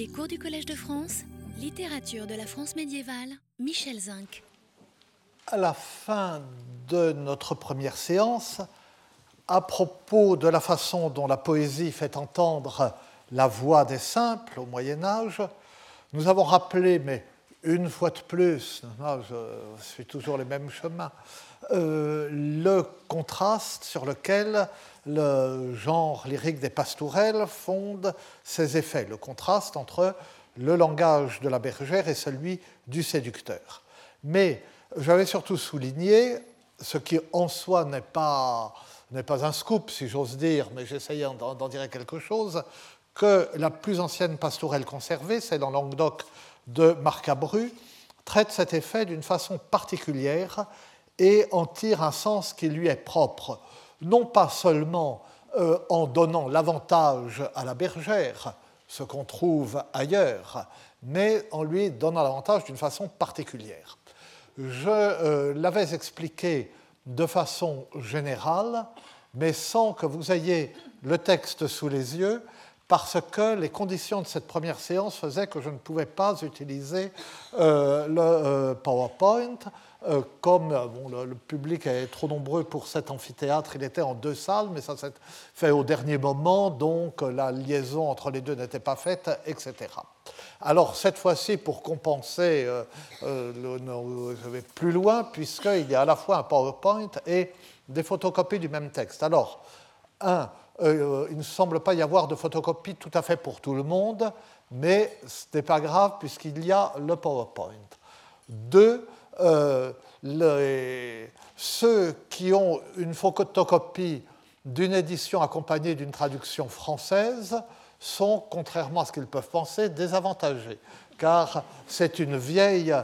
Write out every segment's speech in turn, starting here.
Les cours du Collège de France, littérature de la France médiévale, Michel Zinc. À la fin de notre première séance, à propos de la façon dont la poésie fait entendre la voix des simples au Moyen Âge, nous avons rappelé, mais une fois de plus, je suis toujours les mêmes chemins, euh, le contraste sur lequel le genre lyrique des pastourelles fonde ses effets, le contraste entre le langage de la bergère et celui du séducteur. Mais j'avais surtout souligné ce qui en soi n'est pas, n'est pas un scoop, si j'ose dire, mais j'essayais d'en dire quelque chose, que la plus ancienne pastourelle conservée, c'est dans Languedoc de Marcabru, traite cet effet d'une façon particulière et en tire un sens qui lui est propre, non pas seulement euh, en donnant l'avantage à la bergère, ce qu'on trouve ailleurs, mais en lui donnant l'avantage d'une façon particulière. Je euh, l'avais expliqué de façon générale, mais sans que vous ayez le texte sous les yeux, parce que les conditions de cette première séance faisaient que je ne pouvais pas utiliser euh, le PowerPoint. Euh, comme euh, le, public est trop nombreux pour cet amphithéâtre, il était en deux salles, mais ça s'est fait au dernier moment, donc euh, la liaison entre les deux n'était pas faite, etc. Alors cette fois-ci, pour compenser, je vais plus loin, puisqu'il y a à la fois un PowerPoint et des photocopies du même texte. Alors, un, il ne semble pas y avoir de photocopie tout à fait pour tout le monde, mais ce n'est pas grave puisqu'il y a le PowerPoint. Deux, euh, ceux qui ont une photocopie d'une édition accompagnée d'une traduction française sont, contrairement à ce qu'ils peuvent penser, désavantagés, car c'est une vieille,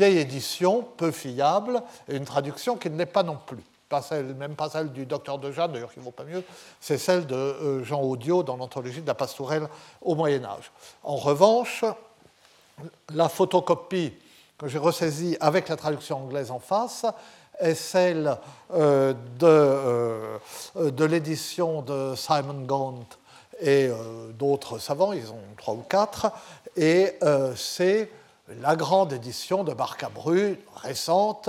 édition peu fiable et une traduction qui ne l'est pas non plus. Pas celle, même pas celle du docteur de d'ailleurs qui ne vaut pas mieux, c'est celle de euh, Jean Audio dans l'anthologie de la pastourelle au Moyen Âge. En revanche, la photocopie que j'ai ressaisie avec la traduction anglaise en face est celle euh, de, euh, de l'édition de Simon Gaunt et euh, d'autres savants, ils ont trois ou quatre, et c'est la grande édition de Barcabru, récente,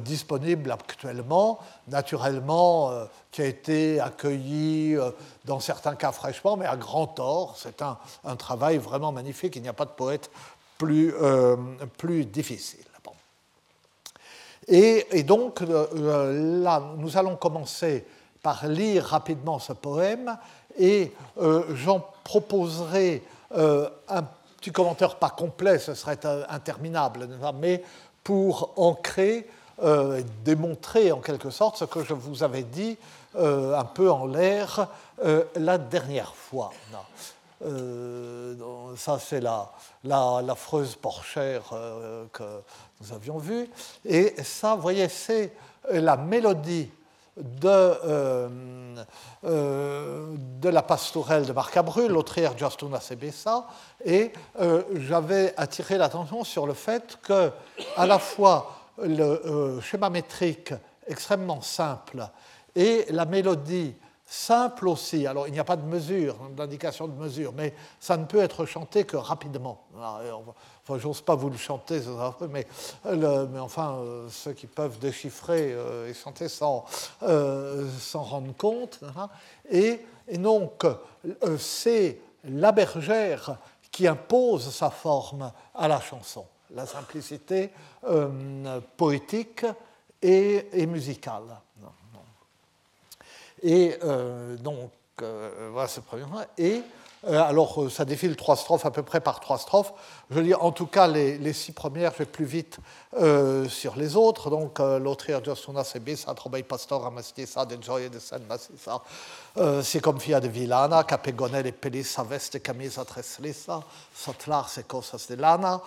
disponible actuellement, naturellement, qui a été accueillie dans certains cas fraîchement, mais à grand tort. C'est un travail vraiment magnifique. Il n'y a pas de poète plus, euh, plus difficile. Et, donc, euh, là, nous allons commencer par lire rapidement ce poème et euh, j'en proposerai un petit commentaire pas complet, ce serait interminable, mais pour ancrer, démontrer en quelque sorte ce que je vous avais dit un peu en l'air la dernière fois. Euh, ça, c'est la, l'affreuse porchère euh, que nous avions vue. Et ça, vous voyez, c'est la mélodie de, euh, de la pastourelle de Marcabru, l'autrière Giostuna Sebessa, et j'avais attiré l'attention sur le fait que, à la fois, le schéma métrique extrêmement simple et la mélodie simple aussi. Alors, il n'y a pas de mesure, d'indication de mesure, mais ça ne peut être chanté que rapidement. Enfin, j'ose pas vous le chanter, mais, enfin, euh, ceux qui peuvent déchiffrer euh, et chanter sans euh, s'en rendre compte. Hein. Et, donc, c'est la bergère qui impose sa forme à la chanson, la simplicité poétique et musicale. Et euh, donc, euh, voilà ce premier point. Et euh, alors, ça défile trois strophes, à peu près par trois strophes. Je dis en tout cas les, les six premières, je vais plus vite sur les autres. Donc, l'autrière Giostuna Sebisa, Trobei Pastor, Amastisa, de Gioia de San Massisa, si confia de Villana, Capegonel e Pelissa, Veste Camisa Treslissa, Sotlar, c'est cosas de lana.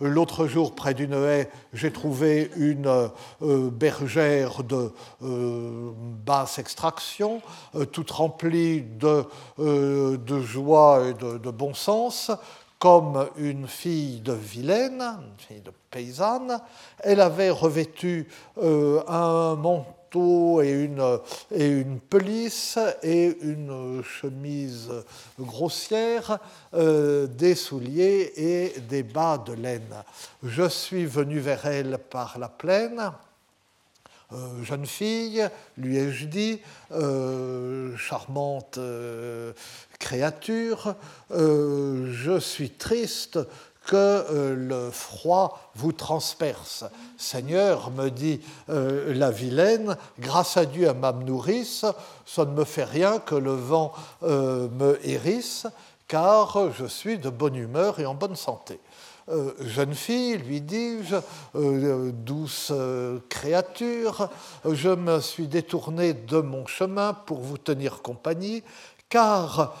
L'autre jour, près d'une haie, j'ai trouvé une euh, bergère de euh, basse extraction, euh, toute remplie de, de joie et de, de, bon sens, comme une fille de vilaine, une fille de paysanne. Elle avait revêtu un manteau et une, pelisse et une chemise grossière, euh, des souliers et des bas de laine. Je suis venu vers elle par la plaine. Euh, jeune fille, lui ai-je dit, euh, charmante créature, je suis triste que euh, le froid vous transperce. Seigneur, me dit euh, la vilaine, grâce à Dieu, à ma nourrice, ça ne me fait rien que le vent euh, me hérisse, car je suis de bonne humeur et en bonne santé. jeune fille, lui dis-je, douce créature, je me suis détourné de mon chemin pour vous tenir compagnie, car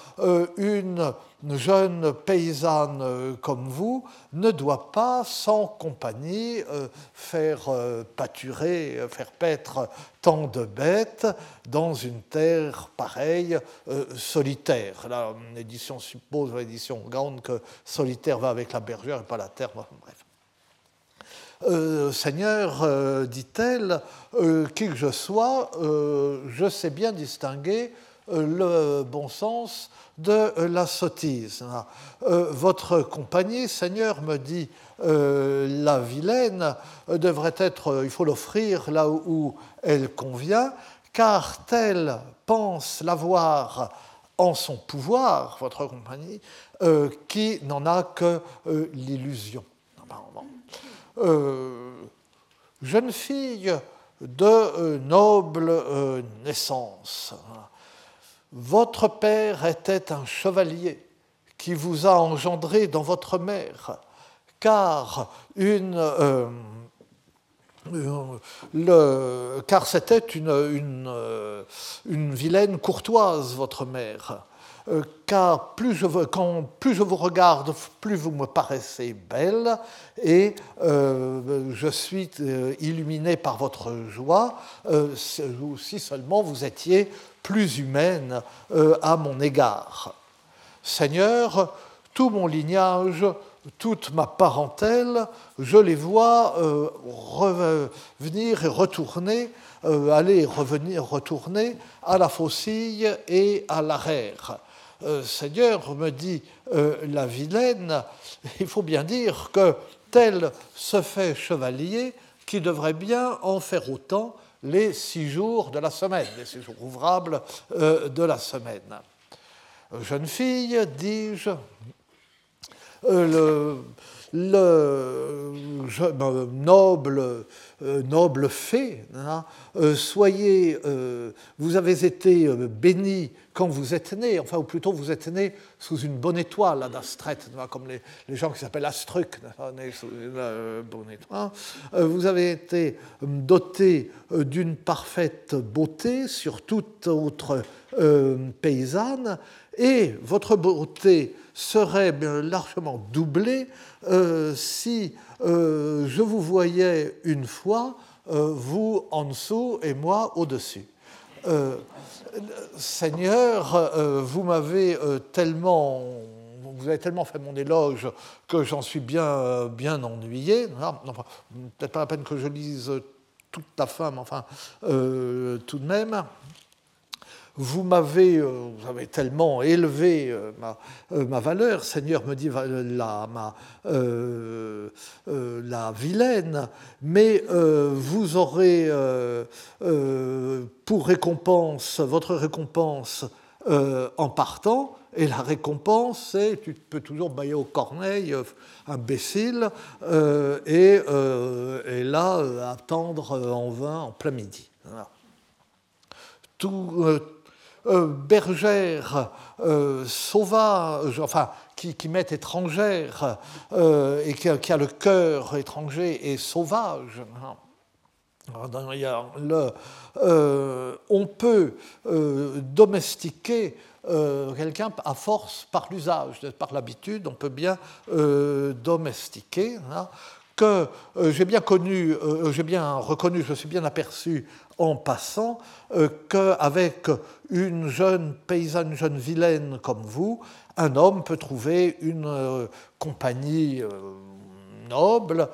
une jeune paysanne euh, comme vous ne doit pas, sans compagnie, euh, faire euh, pâturer, faire paître tant de bêtes dans une terre pareille, solitaire. L'édition suppose, l'édition grande, que solitaire va avec la bergère et pas la terre. Bref. Seigneur, dit-elle, qui que je sois, je sais bien distinguer le bon sens de la sottise. Euh, votre compagnie, Seigneur, me dit euh, la vilaine, euh, devrait être, il faut l'offrir là où, elle convient, car telle pense l'avoir en son pouvoir, votre compagnie, qui n'en a que l'illusion. jeune fille de noble naissance, votre père était un chevalier qui vous a engendré dans votre mère, car une, euh, car c'était une, une, euh, vilaine courtoise, votre mère. Euh, car plus je, quand plus je vous regarde, plus vous me paraissez belle, et je suis illuminé par votre joie, si seulement vous étiez plus humaine euh, à mon égard. Seigneur, tout mon lignage, toute ma parentèle, je les vois euh, revenir et retourner, euh, aller et revenir, retourner à la faucille et à l'arrière. Seigneur, me dit la vilaine, il faut bien dire que tel se fait chevalier qui devrait bien en faire autant les six jours de la semaine, les six jours ouvrables euh, de la semaine. Jeune fille, dis-je, euh, le noble euh, noble fée, hein, euh, soyez, euh, vous avez été béni quand vous êtes né, enfin, ou plutôt vous êtes né sous une bonne étoile d'Astret, comme les, gens qui s'appellent Astruc, nés sous une bonne étoile. Vous avez été doté d'une parfaite beauté sur toute autre paysanne, et votre beauté serait largement doublée si euh, je vous voyais une fois, euh, vous en dessous et moi au-dessus. Euh, Seigneur, vous m'avez tellement vous avez tellement fait mon éloge que j'en suis bien, bien ennuyé. Ah, peut-être pas la peine que je lise toute la fin, mais enfin, tout de même vous m'avez euh, vous avez tellement élevé euh, euh, ma, valeur, Seigneur me dit la, ma, la vilaine, mais vous aurez pour récompense, votre récompense en partant, et la récompense, c'est, tu peux toujours bailler au corneille, imbécile, et, et, là, attendre en vain en plein midi. Tout, euh, bergère euh, sauvage, enfin, qui, qui étrangère euh, et qui, a le cœur étranger et sauvage. Le, on peut domestiquer quelqu'un à force par l'usage, par l'habitude, on peut bien domestiquer. Hein, que j'ai bien connu, j'ai bien reconnu, je suis bien aperçu en passant euh, qu'avec une jeune paysanne, une jeune vilaine comme vous, un homme peut trouver une euh, compagnie, euh, noble,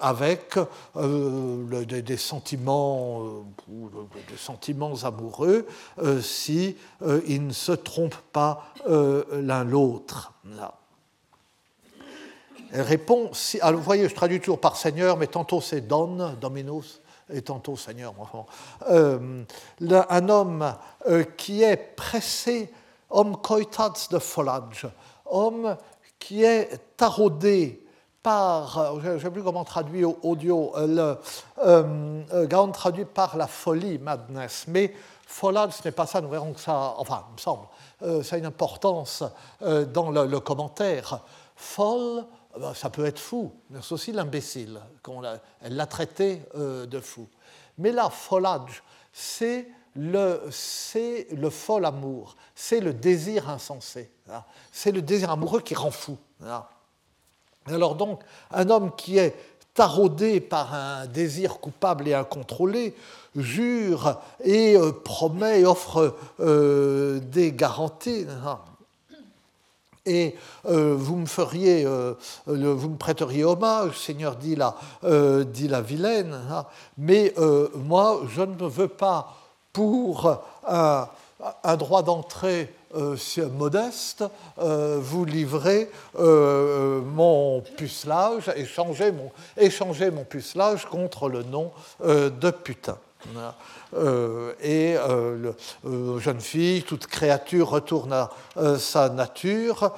avec des, sentiments, des sentiments amoureux, si ils ne se trompent pas l'un l'autre. Elle répond, alors vous voyez, je traduis toujours par Seigneur, mais tantôt c'est Don, Dominus, et tantôt Seigneur. Euh, un homme euh, qui est pressé, homme coitats de folage, homme qui est taraudé par, je ne sais plus comment traduire audio, euh, le, traduit par la folie, madness, mais folage, ce n'est pas ça, nous verrons que ça, enfin, il me semble, ça a une importance dans le, commentaire. Folle, ah ben, ça peut être fou, mais c'est aussi l'imbécile. Elle l'a traité euh, de fou. Mais là, folage, c'est le, le fol amour, c'est le désir insensé. Hein. C'est le désir amoureux qui rend fou. Hein. Alors donc, un homme qui est taraudé par un désir coupable et incontrôlé, jure et euh, promet et offre euh, des garanties. Hein et euh, vous me feriez, euh, vous me prêteriez hommage, Seigneur, dit la, euh, dit la vilaine, hein. mais moi, je ne veux pas, pour un, droit d'entrée modeste, vous livrer mon pucelage, échanger mon, échanger mon pucelage contre le nom de putain. Euh, et euh, euh, jeune fille, toute créature retourne à sa nature.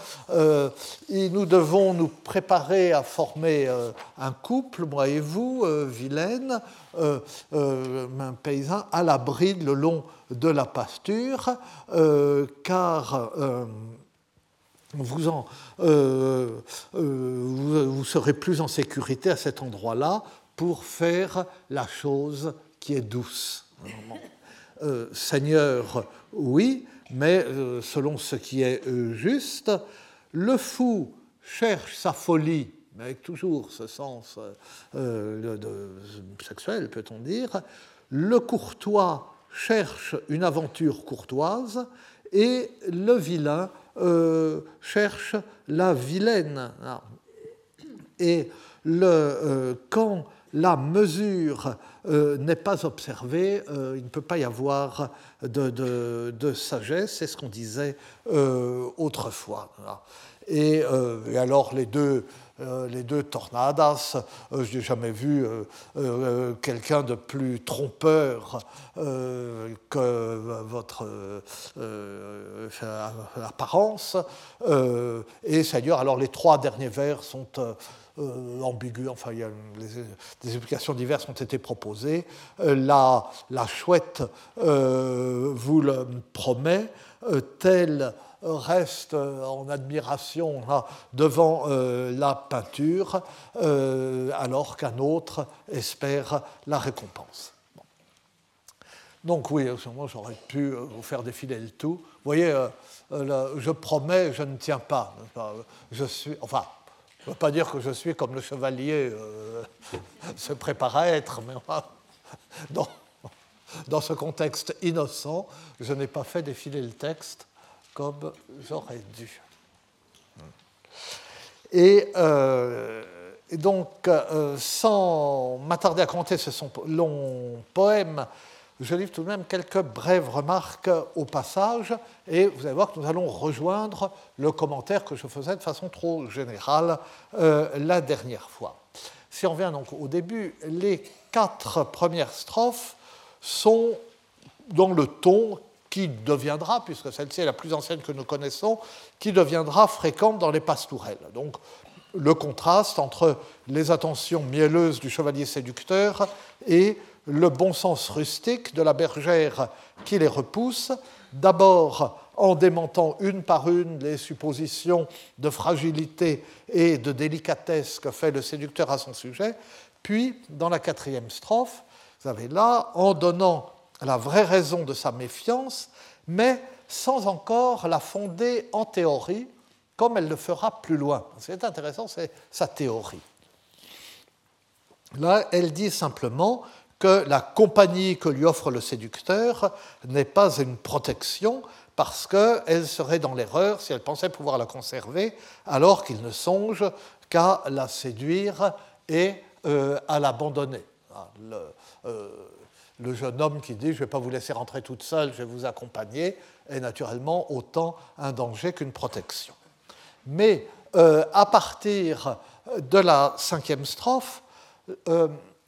et nous devons nous préparer à former un couple, moi et vous, vilaine, un paysan, à l'abri le long de la pasture, car vous, en, vous, serez plus en sécurité à cet endroit-là pour faire la chose est douce. Euh, Seigneur, oui, mais euh, selon ce qui est euh, juste, le fou cherche sa folie, mais avec toujours ce sens sexuel, peut-on dire. Le courtois cherche une aventure courtoise et le vilain cherche la vilaine. Et le, quand la mesure euh, n'est pas observée, euh, il ne peut pas y avoir de, sagesse, c'est ce qu'on disait euh, autrefois. Et, alors les deux, les tornadas, je n'ai jamais vu quelqu'un de plus trompeur que votre apparence. et Seigneur, alors les trois derniers vers sont euh, ambigu, enfin il y a des explications diverses ont été proposées. Euh, la, la, chouette euh, vous le promet, telle reste en admiration devant la peinture, alors qu'un autre espère la récompense. Donc oui, moi j'aurais pu vous faire défiler le tout. Vous voyez, je promets, je ne tiens pas. Je suis, enfin, ne veux pas dire que je suis comme le chevalier euh, se prépare à être, mais dans, dans ce contexte innocent, je n'ai pas fait défiler le texte comme j'aurais dû. Et, euh, donc, euh, sans m'attarder à commenter ce long poème, je livre tout de même quelques brèves remarques au passage, et vous allez voir que nous allons rejoindre le commentaire que je faisais de façon trop générale euh, la dernière fois. Si on revient donc au début, les quatre premières strophes sont dans le ton qui deviendra, puisque celle-ci est la plus ancienne que nous connaissons, qui deviendra fréquente dans les pastourelles. Donc le contraste entre les attentions mielleuses du chevalier séducteur et le bon sens rustique de la bergère qui les repousse, d'abord en démentant une par une les suppositions de fragilité et de délicatesse que fait le séducteur à son sujet, puis dans la quatrième strophe, vous avez là, en donnant la vraie raison de sa méfiance, mais sans encore la fonder en théorie, comme elle le fera plus loin. C'est intéressant, c'est sa théorie. Là, elle dit simplement que la compagnie que lui offre le séducteur n'est pas une protection parce qu'elle serait dans l'erreur si elle pensait pouvoir la conserver, alors qu'il ne songe qu'à la séduire et euh, à l'abandonner. Ah, euh, le, jeune homme qui dit Je ne vais pas vous laisser rentrer toute seule, je vais vous accompagner, est naturellement autant un danger qu'une protection. Mais euh, à partir de la cinquième strophe,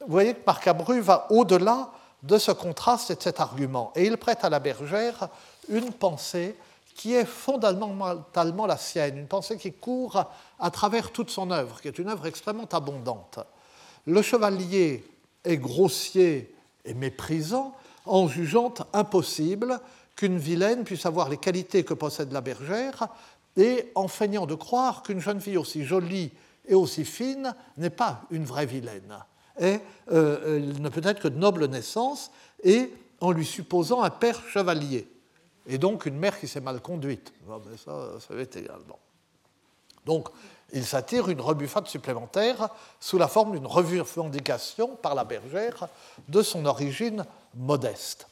vous voyez que Marc Abru va au-delà de ce contraste et de cet argument. Et il prête à la bergère une pensée qui est fondamentalement la sienne, une pensée qui court à travers toute son œuvre, qui est une œuvre extrêmement abondante. Le chevalier est grossier et méprisant en jugeant impossible qu'une vilaine puisse avoir les qualités que possède la bergère et en feignant de croire qu'une jeune fille aussi jolie et aussi fine n'est pas une vraie vilaine. Et euh, elle ne peut être que de noble naissance et en lui supposant un père chevalier et donc une mère qui s'est mal conduite. ça, ça va être également. Donc, il s'attire une rebuffade supplémentaire sous la forme d'une revendication par la bergère de son origine modeste.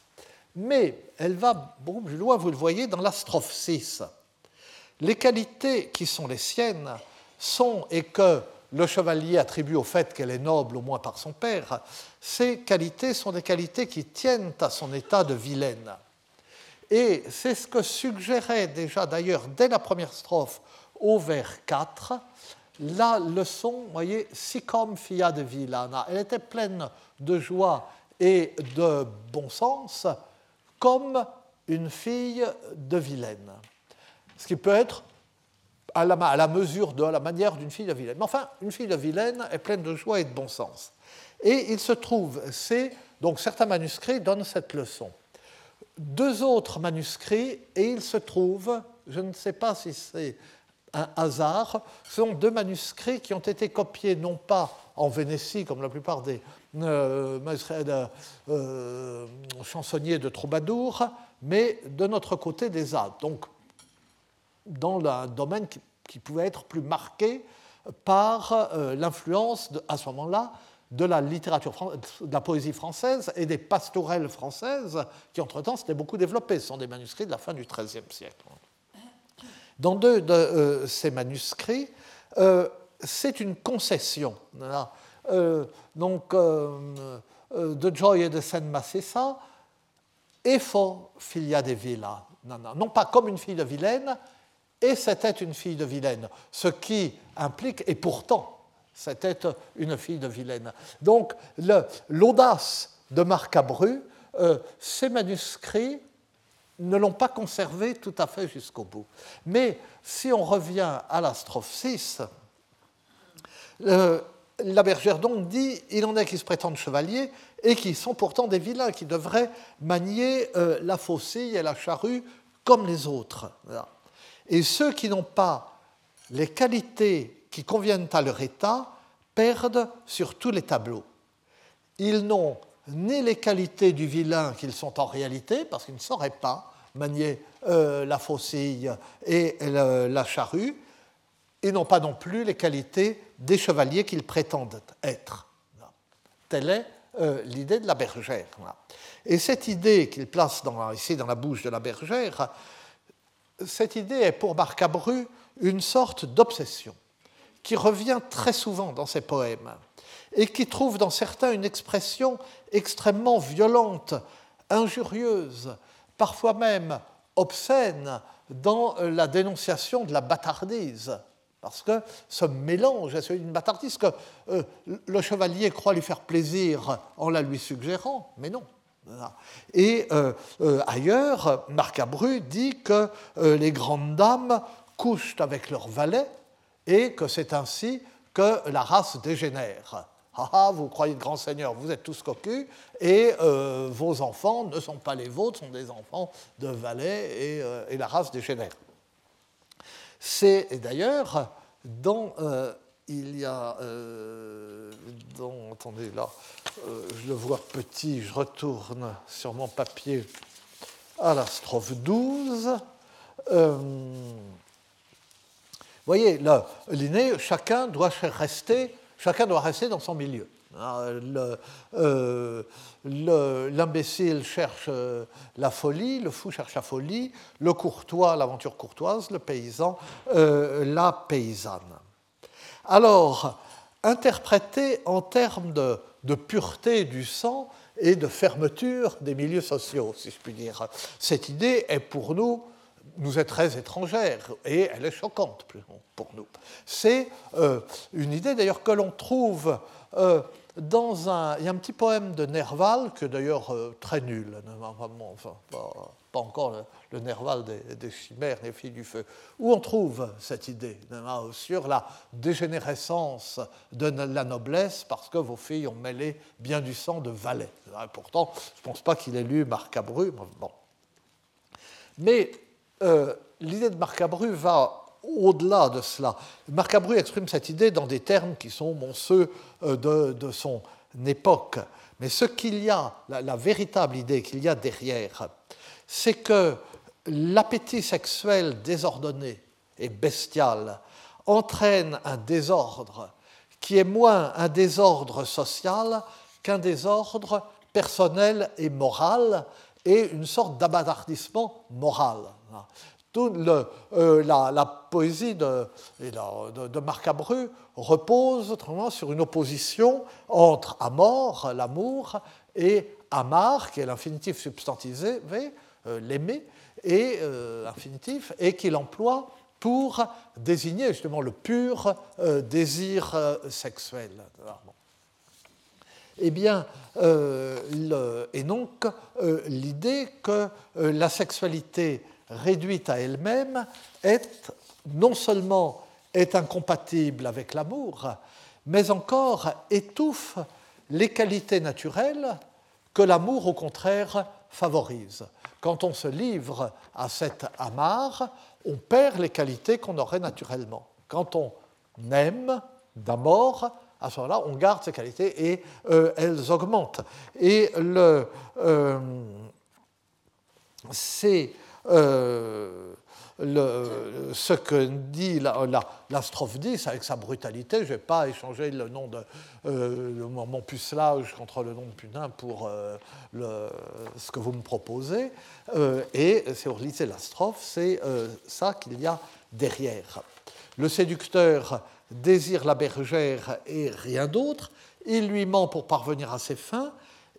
Mais elle va beaucoup plus loin, vous le voyez, dans la strophe 6. Les qualités qui sont les siennes sont, et que le chevalier attribue au fait qu'elle est noble au moins par son père, ces qualités sont des qualités qui tiennent à son état de vilaine. Et c'est ce que suggérait déjà d'ailleurs dès la première strophe au vers 4 la leçon, voyez, comme fia de villana. Elle était pleine de joie et de bon sens, comme une fille de vilaine. Ce qui peut être à la, mesure de la manière d'une fille de vilaine. Mais enfin, une fille de vilaine est pleine de joie et de bon sens. Et il se trouve, c'est donc certains manuscrits donnent cette leçon deux autres manuscrits et il se trouve, je ne sais pas si c'est un hasard, ce sont deux manuscrits qui ont été copiés non pas en Vénétie, comme la plupart des euh, euh, chansonniers de troubadour, mais de notre côté des Alpes, dans un domaine qui, pouvait être plus marqué par euh, l'influence, à ce moment-là, de la littérature, de la poésie française et des pastorelles françaises qui, entre-temps, s'étaient beaucoup développées. Ce sont des manuscrits de la fin du XIIIe siècle. Dans deux de euh, ces manuscrits, euh, c'est une concession. Donc, de Joy et de Saint Massessa, Efo filia de Villa. Non, non pas comme une fille de Vilaine, et c'était une fille de Vilaine. Ce qui implique, et pourtant, c'était une fille de Vilaine. Donc l'audace de Marc Abru, euh, ces manuscrits ne l'ont pas conservé tout à fait jusqu'au bout. Mais si on revient à la strophe 6, euh, la bergère donc dit il en est qui se prétendent chevaliers et qui sont pourtant des vilains, qui devraient manier euh, la faucille et la charrue comme les autres. Et ceux qui n'ont pas les qualités qui conviennent à leur état perdent sur tous les tableaux. Ils n'ont ni les qualités du vilain qu'ils sont en réalité, parce qu'ils ne sauraient pas manier euh, la faucille et la charrue, et n'ont pas non plus les qualités des chevaliers qu'ils prétendent être. Telle est euh, l'idée de la bergère. Et cette idée qu'il place ici dans la bouche de la bergère, cette idée est pour Marc Abru une sorte d'obsession qui revient très souvent dans ses poèmes et qui trouve dans certains une expression extrêmement violente, injurieuse, parfois même obscène dans la dénonciation de la bâtardise. Parce que ce mélange est celui d'une bâtardise que euh, le chevalier croit lui faire plaisir en la lui suggérant, mais non. Et euh, euh, ailleurs, Marc Abru dit que les grandes dames couchent avec leurs valets et que c'est ainsi que la race dégénère. Ah, ah vous croyez de grands seigneurs, vous êtes tous cocus, et euh, vos enfants ne sont pas les vôtres, sont des enfants de valets, et, euh, la race dégénère. C'est d'ailleurs dans. Euh, il y a. Dans, attendez, là, je le vois petit, je retourne sur mon papier à la strophe 12 voyez, l'inné, chacun doit rester, chacun doit rester dans son milieu. L'imbécile cherche la folie, le fou cherche la folie, le courtois l'aventure courtoise, le paysan la paysanne. Alors, interprété en termes de, pureté du sang et de fermeture des milieux sociaux, si je puis dire. Cette idée est pour nous, nous est très étrangère et elle est choquante pour nous. C'est euh, une idée d'ailleurs que l'on trouve euh, dans un... Il y a un petit poème de Nerval, que d'ailleurs euh, très nul, enfin, pas, encore le, Nerval des, chimères, des filles du feu, où on trouve cette idée sur la dégénérescence de la noblesse parce que vos filles ont mêlé bien du sang de valet. Pourtant, je ne pense pas qu'il ait lu Marcabru. Bon. Mais euh, l'idée de Marcabru va au-delà de cela. Marcabru exprime cette idée dans des termes qui sont ceux euh, de, son époque. Mais ce qu'il y a, la, véritable idée qu'il y a derrière, c'est que l'appétit sexuel désordonné et bestial entraîne un désordre qui est moins un désordre social qu'un désordre personnel et moral et une sorte d'abadardissement moral. Toute euh, la, poésie de, de, de Marcabru repose sur une opposition entre amor, l'amour, et amar, qui est l'infinitif substantivé, l'aimer, et euh, infinitif, et qu'il emploie pour désigner justement le pur désir sexuel. Eh bien, et donc l'idée que la sexualité réduite à elle-même, est non seulement est incompatible avec l'amour, mais encore étouffe les qualités naturelles que l'amour, au contraire, favorise. Quand on se livre à cet amarre, on perd les qualités qu'on aurait naturellement. Quand on aime d'amour, à ce moment-là, on garde ces qualités et euh, elles augmentent. Et le, euh, c'est euh, le, ce que dit la, strophe 10 avec sa brutalité. Je ne vais pas échanger le nom de euh, mon pucelage contre le nom de putain pour euh, le, ce que vous me proposez. et si vous lisez la strophe, c'est ça qu'il y a derrière. Le séducteur désire la bergère et rien d'autre. Il lui ment pour parvenir à ses fins.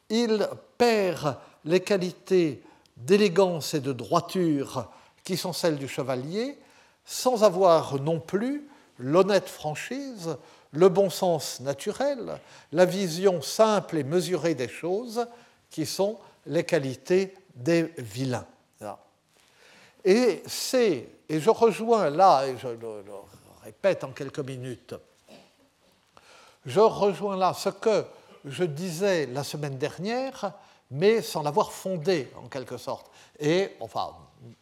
Il perd les qualités d'élégance et de droiture qui sont celles du chevalier, sans avoir non plus l'honnête franchise, le bon sens naturel, la vision simple et mesurée des choses, qui sont les qualités des vilains. Et c'est, et je rejoins là, et je le, le répète en quelques minutes, je rejoins là ce que je disais la semaine dernière mais sans l'avoir fondé en quelque sorte. Et, enfin,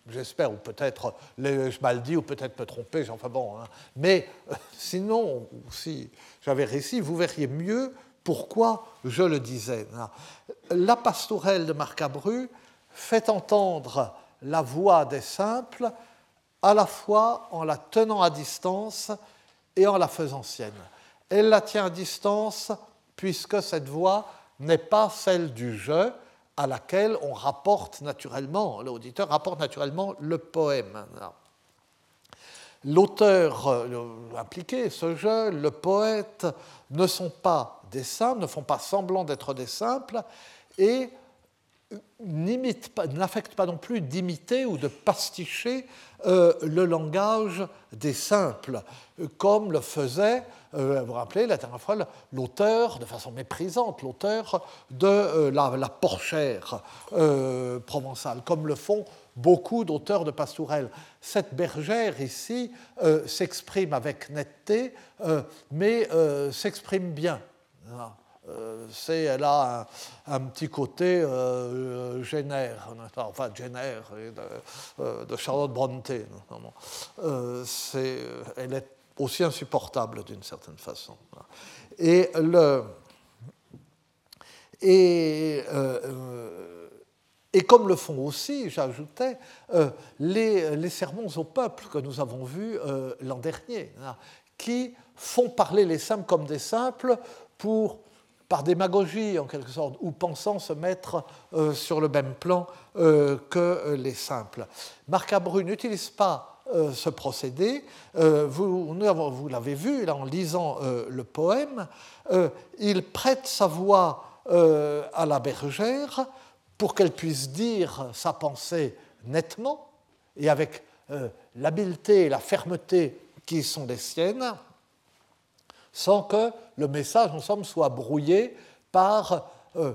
j'espère, ou peut-être je mal dit, ou peut-être me tromper, enfin bon, hein. mais euh, sinon, si j'avais réussi, vous verriez mieux pourquoi je le disais. Hein. La pastourelle de Marcabru fait entendre la voix des simples à la fois en la tenant à distance et en la faisant sienne. Elle la tient à distance puisque cette voix n'est pas celle du jeu à laquelle on rapporte naturellement, l'auditeur rapporte naturellement le poème. L'auteur euh, impliqué, ce jeu, le poète, ne sont pas des simples, ne font pas semblant d'être des simples, et n'affectent pas non plus d'imiter ou de pasticher euh, le langage des simples, comme le faisait, vous vous rappelez, la dernière fois, l'auteur, de façon méprisante, l'auteur de euh, la, la, porchère provençale, comme le font beaucoup d'auteurs de pastourelles. Cette bergère ici s'exprime avec netteté, mais s'exprime bien. Euh, c'est, elle a un, petit côté euh, génère, enfin génère de, de, Charlotte. Euh, c'est, elle est aussi insupportable d'une certaine façon. Et, le, et comme le font aussi, j'ajoutais, les, les, sermons au peuple que nous avons vus l'an dernier, hein, qui font parler les simples comme des simples par démagogie en quelque sorte, ou pensant se mettre sur le même plan que les simples. Marc Abru n'utilise pas ce procédé. vous, vous l'avez vu en lisant le poème. il prête sa voix à la bergère pour qu'elle puisse dire sa pensée nettement et avec l'habileté et la fermeté qui sont les siennes, sans que le message, en somme, soit brouillé par euh,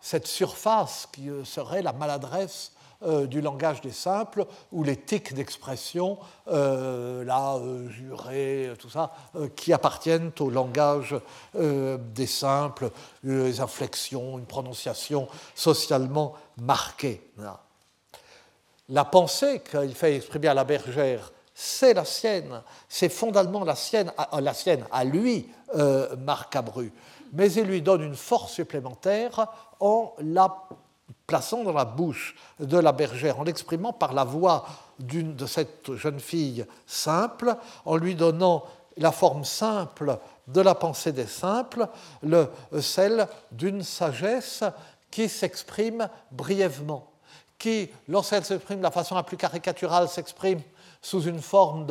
cette surface qui euh, serait la maladresse euh, du langage des simples, ou les tics d'expression, la jurée, tout ça, qui appartiennent au langage des simples, les inflexions, une prononciation socialement marquée. La pensée qu'il fait exprimer à la bergère c'est la sienne, c'est fondamentalement la sienne, la sienne, à lui, euh, Marc Abru. Mais il lui donne une force supplémentaire en la plaçant dans la bouche de la bergère, en l'exprimant par la voix de cette jeune fille simple, en lui donnant la forme simple de la pensée des simples, le, celle d'une sagesse qui s'exprime brièvement, qui, lorsqu'elle s'exprime de la façon la plus caricaturale, s'exprime sous une forme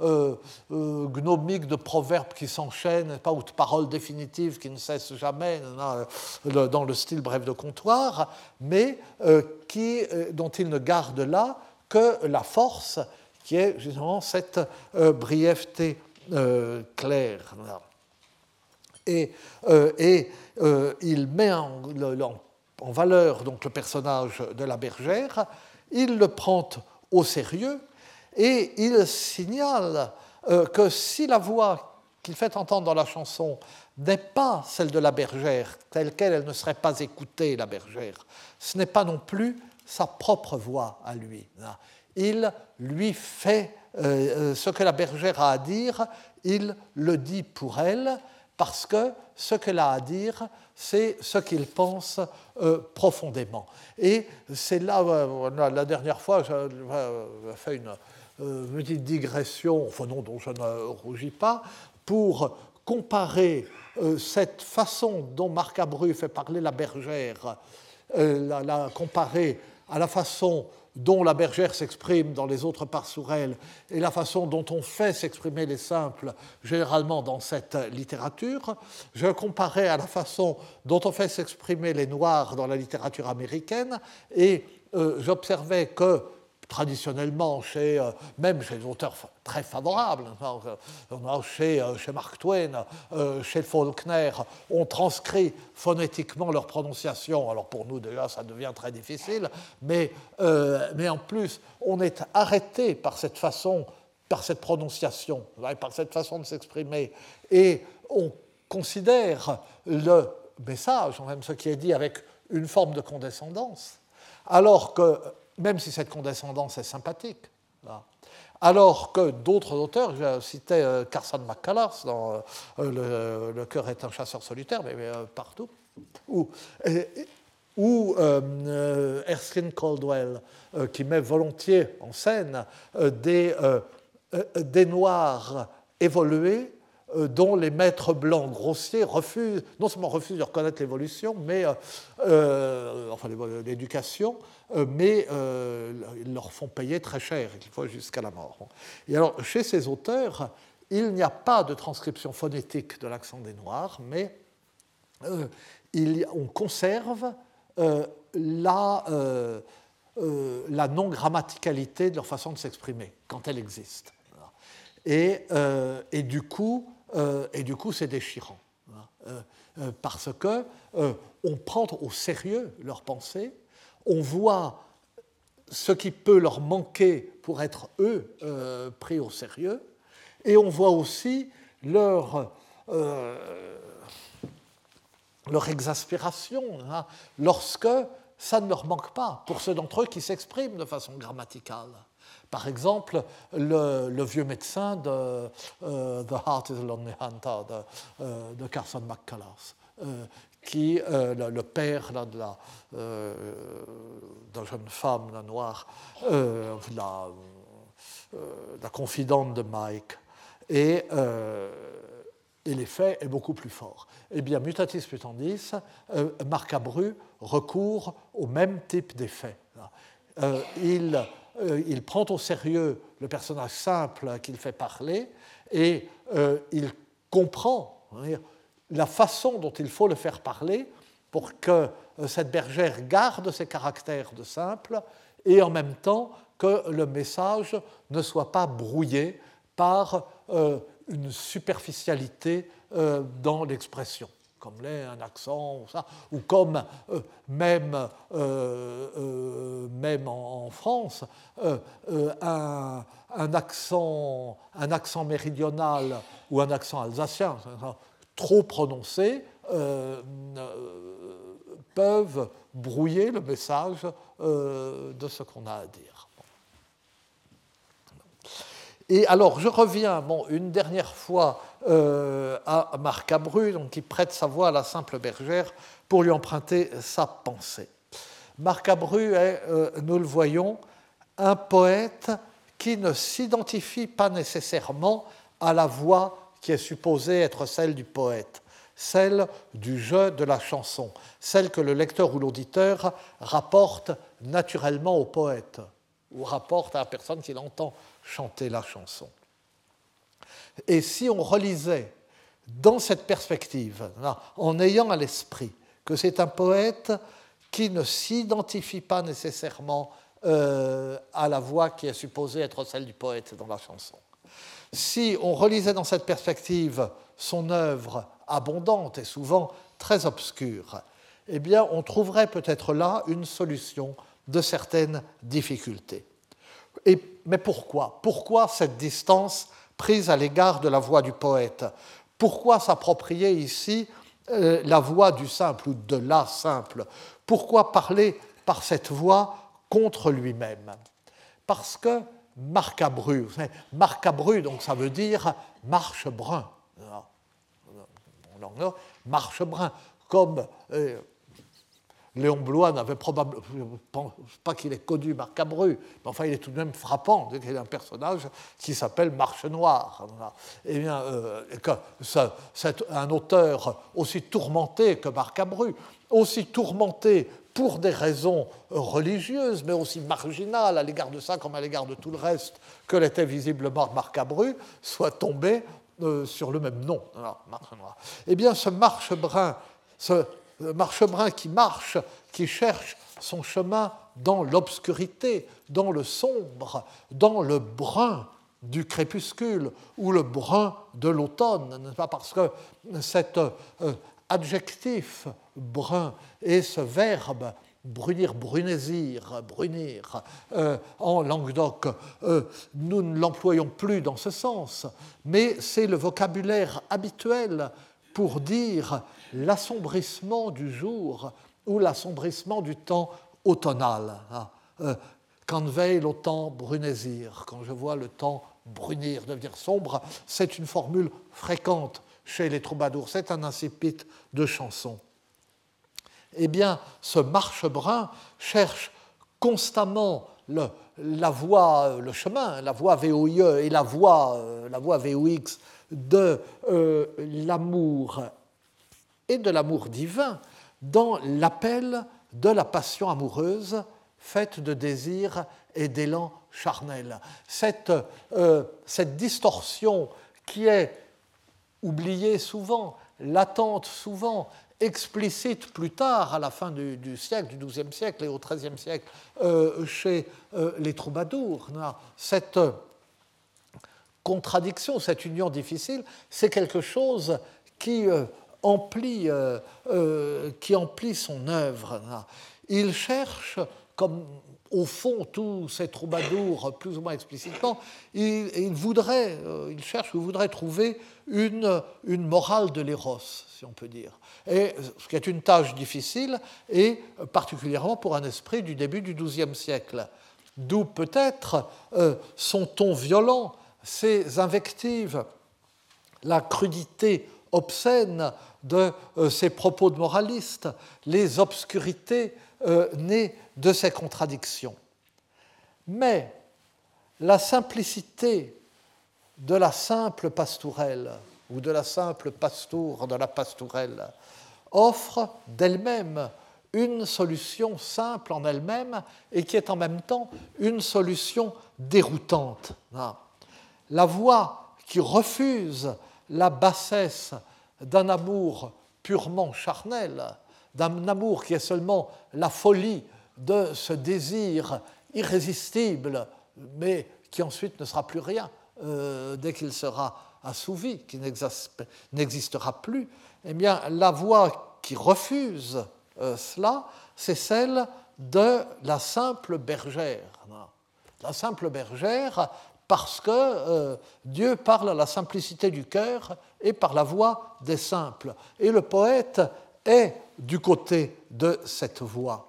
euh, euh, gnomique de proverbes qui s'enchaînent, pas ou de paroles définitives qui ne cessent jamais euh, dans le style bref de comptoir, mais qui, dont il ne garde là que la force qui est justement cette brièveté claire. Et, et il met en, en, valeur donc le personnage de la bergère, il le prend au sérieux, et il signale euh, que si la voix qu'il fait entendre dans la chanson n'est pas celle de la bergère, telle qu'elle, elle ne serait pas écoutée, la bergère, ce n'est pas non plus sa propre voix à lui. Il lui fait euh, euh, ce que la bergère a à dire, il le dit pour elle, parce que ce qu'elle a à dire, c'est ce qu'il pense profondément. Et c'est là, la dernière fois, j'ai fait une, petite digression, enfin non, dont je ne rougis pas, pour comparer euh, cette façon dont Marc Abru fait parler la bergère, euh, la, comparer à la façon dont la bergère s'exprime dans les autres elle et la façon dont on fait s'exprimer les simples généralement dans cette littérature. Je comparais à la façon dont on fait s'exprimer les noirs dans la littérature américaine et j'observais que traditionnellement, euh, même chez les auteurs très favorables, hein, chez, euh, chez Mark Twain, euh, chez Faulkner, on transcrit phonétiquement leur prononciation. Alors pour nous, déjà, ça devient très difficile, mais, mais en plus, on est arrêté par cette façon, par cette prononciation, par cette façon de s'exprimer, et on considère le message, même ce qui est dit avec une forme de condescendance, alors que même si cette condescendance est sympathique. Alors que d'autres auteurs, je citais euh, Carson McCullers dans euh, le, cœur est un chasseur solitaire, mais, euh, partout, ou, Erskine Caldwell, qui met volontiers en scène des Noirs évolués dont les maîtres blancs grossiers refusent, non seulement refusent de reconnaître l'évolution, mais enfin l'éducation, euh, mais euh, ils leur font payer très cher, fois jusqu'à la mort. Et alors, chez ces auteurs, il n'y a pas de transcription phonétique de l'accent des Noirs, mais euh, on conserve la, non-grammaticalité de leur façon de s'exprimer, quand elle existe. Et, du coup, et du coup, c'est déchirant, parce que on prend au sérieux leur pensée on voit ce qui peut leur manquer pour être, eux, euh, pris au sérieux, et on voit aussi leur, euh, leur exaspération hein, lorsque ça ne leur manque pas, pour ceux d'entre eux qui s'expriment de façon grammaticale. Par exemple, le, vieux médecin de euh, The Heart is a Lonely Hunter de, Carson McCullers, qui, euh, le, père de, la, euh, jeune femme noire, euh, la, euh, confidente de Mike. Et et l'effet est beaucoup plus fort. Eh bien, mutatis mutandis, euh, Marcabru recourt au même type d'effet. Euh, il, euh, il, prend au sérieux le personnage simple qu'il fait parler et il comprend la façon dont il faut le faire parler pour que cette bergère garde ses caractères de simple et en même temps que le message ne soit pas brouillé par une superficialité euh, dans l'expression, comme l'est un accent ou, ça, ou comme euh, même, euh, même en, France, un, un, accent, un accent méridional ou un accent alsacien trop prononcé peuvent brouiller le message de ce qu'on a à dire. Et alors, je reviens une dernière fois euh, à Marc Abru, donc, qui prête sa voix à la simple bergère pour lui emprunter sa pensée. Marc Abru est, euh, nous le voyons, un poète qui ne s'identifie pas nécessairement à la voix qui est supposée être celle du poète, celle du jeu de la chanson, celle que le lecteur ou l'auditeur rapporte naturellement au poète ou rapporte à la personne qui l'entend chanter la chanson. Et si on relisait dans cette perspective, en ayant à l'esprit que c'est un poète qui ne s'identifie pas nécessairement euh, à la voix qui est supposée être celle du poète dans la chanson, si on relisait dans cette perspective son œuvre abondante et souvent très obscure, eh bien, on trouverait peut-être là une solution de certaines difficultés. Et, mais pourquoi? Pourquoi cette distance prise à l'égard de la voix du poète? Pourquoi s'approprier ici euh, la voix du simple ou de la simple? Pourquoi parler par cette voix contre lui-même? Parce que marcabru, marcabru, donc ça veut dire marche brun. Marche brun, comme euh, Léon Blois n'avait probablement pas qu'il ait connu Marc Abru, mais enfin il est tout de même frappant qu'il y a un personnage qui s'appelle Marche Noire. Eh bien, euh, que c'est un auteur aussi tourmenté que Marc Abru, aussi tourmenté pour des raisons religieuses, mais aussi marginales à l'égard de ça comme à l'égard de tout le reste, que l'était visiblement Marc Abru, soit tombé euh, sur le même nom, Marche Noire. Eh bien, ce Marche Brun, ce Marchebrun qui marche, qui cherche son chemin dans l'obscurité, dans le sombre, dans le brun du crépuscule ou le brun de l'automne, pas Parce que cet euh, adjectif brun et ce verbe brunir, brunésir, brunir, euh, en Languedoc, euh, nous ne l'employons plus dans ce sens, mais c'est le vocabulaire habituel pour dire l'assombrissement du jour ou l'assombrissement du temps automnal. Hein. Euh, quand veille le temps brunésir, quand je vois le temps brunir, devenir sombre, c'est une formule fréquente chez les troubadours, c'est un incipit de chanson. Eh bien, ce marche-brun cherche constamment le, la voie, le chemin, la voie VOIE et la voie, euh, la voie VOX de euh, l'amour et de l'amour divin dans l'appel de la passion amoureuse faite de désir et d'élan charnel. Cette, euh, cette, distorsion qui est oubliée souvent, latente souvent, explicite plus tard, à la fin du, siècle, du XIIe siècle et au XIIIe siècle, euh, chez les troubadours. Cette contradiction, cette union difficile, c'est quelque chose qui emplit, euh, euh, qui emplit son œuvre. Il cherche, comme au fond tous ces troubadours plus ou moins explicitement, il, voudrait, euh, il cherche ou voudrait trouver une, morale de l'éros, si on peut dire. Ce qui est une tâche difficile, et particulièrement pour un esprit du début du XIIe siècle. D'où peut-être son ton violent, ses invectives, la crudité obscène de euh, ces propos de moralistes, les obscurités euh, nées de ces contradictions. Mais la simplicité de la simple pastourelle ou de la simple pastoure, de la pastourelle, offre d'elle-même une solution simple en elle-même et qui est en même temps une solution déroutante. La voix qui refuse la bassesse d'un amour purement charnel, d'un amour qui est seulement la folie de ce désir irrésistible, mais qui ensuite ne sera plus rien euh, dès qu'il sera assouvi, qui n'existera plus, eh bien, la voix qui refuse euh, cela, c'est celle de la simple bergère. La simple bergère, parce que euh, Dieu parle à la simplicité du cœur et par la voix des simples. Et le poète est du côté de cette voix.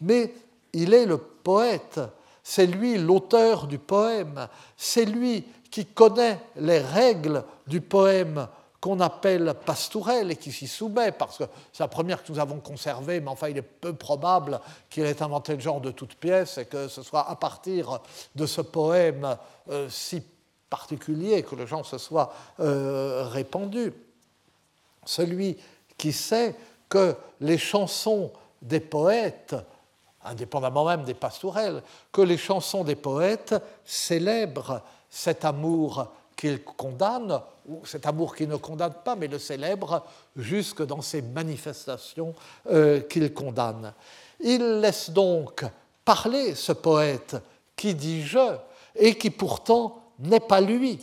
Mais il est le poète, c'est lui l'auteur du poème, c'est lui qui connaît les règles du poème qu'on appelle pastourelle et qui s'y soumet, parce que c'est la première que nous avons conservée, mais enfin il est peu probable qu'il ait inventé le genre de toute pièce et que ce soit à partir de ce poème euh, si particulier que le genre se soit euh, répandu. Celui qui sait que les chansons des poètes, indépendamment même des pastourelles, que les chansons des poètes célèbrent cet amour qu'ils condamnent, ou cet amour qui ne condamne pas, mais le célèbre jusque dans ces manifestations euh, qu'il condamne. Il laisse donc parler ce poète qui dit je et qui pourtant n'est pas lui,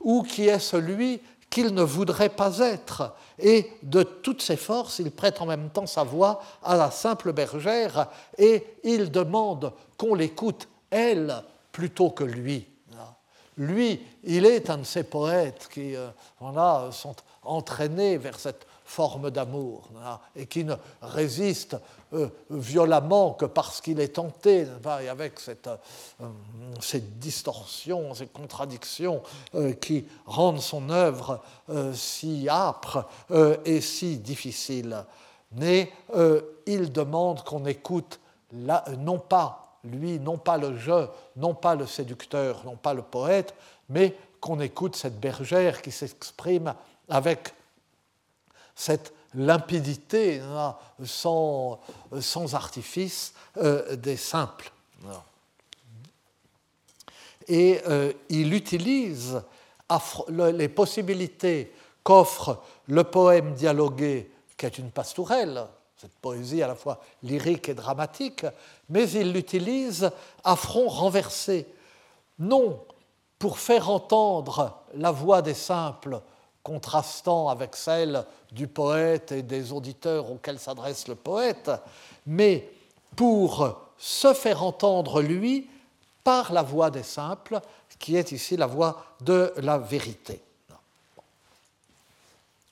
ou qui est celui qu'il ne voudrait pas être. Et de toutes ses forces, il prête en même temps sa voix à la simple bergère et il demande qu'on l'écoute, elle, plutôt que lui. Lui, il est un de ces poètes qui euh, sont entraînés vers cette forme d'amour et qui ne résiste euh, violemment que parce qu'il est tenté, et avec cette, euh, cette, distorsion, ces contradictions qui rendent son œuvre si âpre et si difficile. Mais il demande qu'on écoute non pas lui, non pas le je, non pas le séducteur, non pas le poète, mais qu'on écoute cette bergère qui s'exprime avec cette limpidité hein, sans, artifice euh, des simples. Et euh, il utilise les possibilités qu'offre le poème dialogué, qui est une pastourelle, cette poésie à la fois lyrique et dramatique, mais il l'utilise à front renversé, non pour faire entendre la voix des simples contrastant avec celle du poète et des auditeurs auxquels s'adresse le poète, mais pour se faire entendre lui par la voix des simples, qui est ici la voix de la vérité.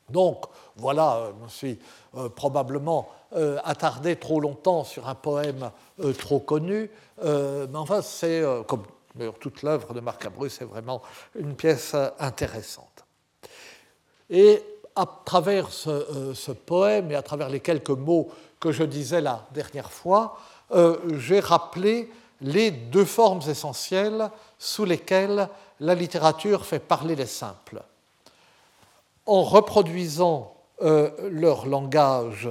Donc, voilà, euh, je suis euh, probablement euh, attardé trop longtemps sur un poème trop connu, mais enfin, c'est, comme toute l'œuvre de Marc Abreu, c'est vraiment une pièce intéressante. Et à travers ce, poème et à travers les quelques mots que je disais la dernière fois, j'ai rappelé les deux formes essentielles sous lesquelles la littérature fait parler les simples en reproduisant euh, leur langage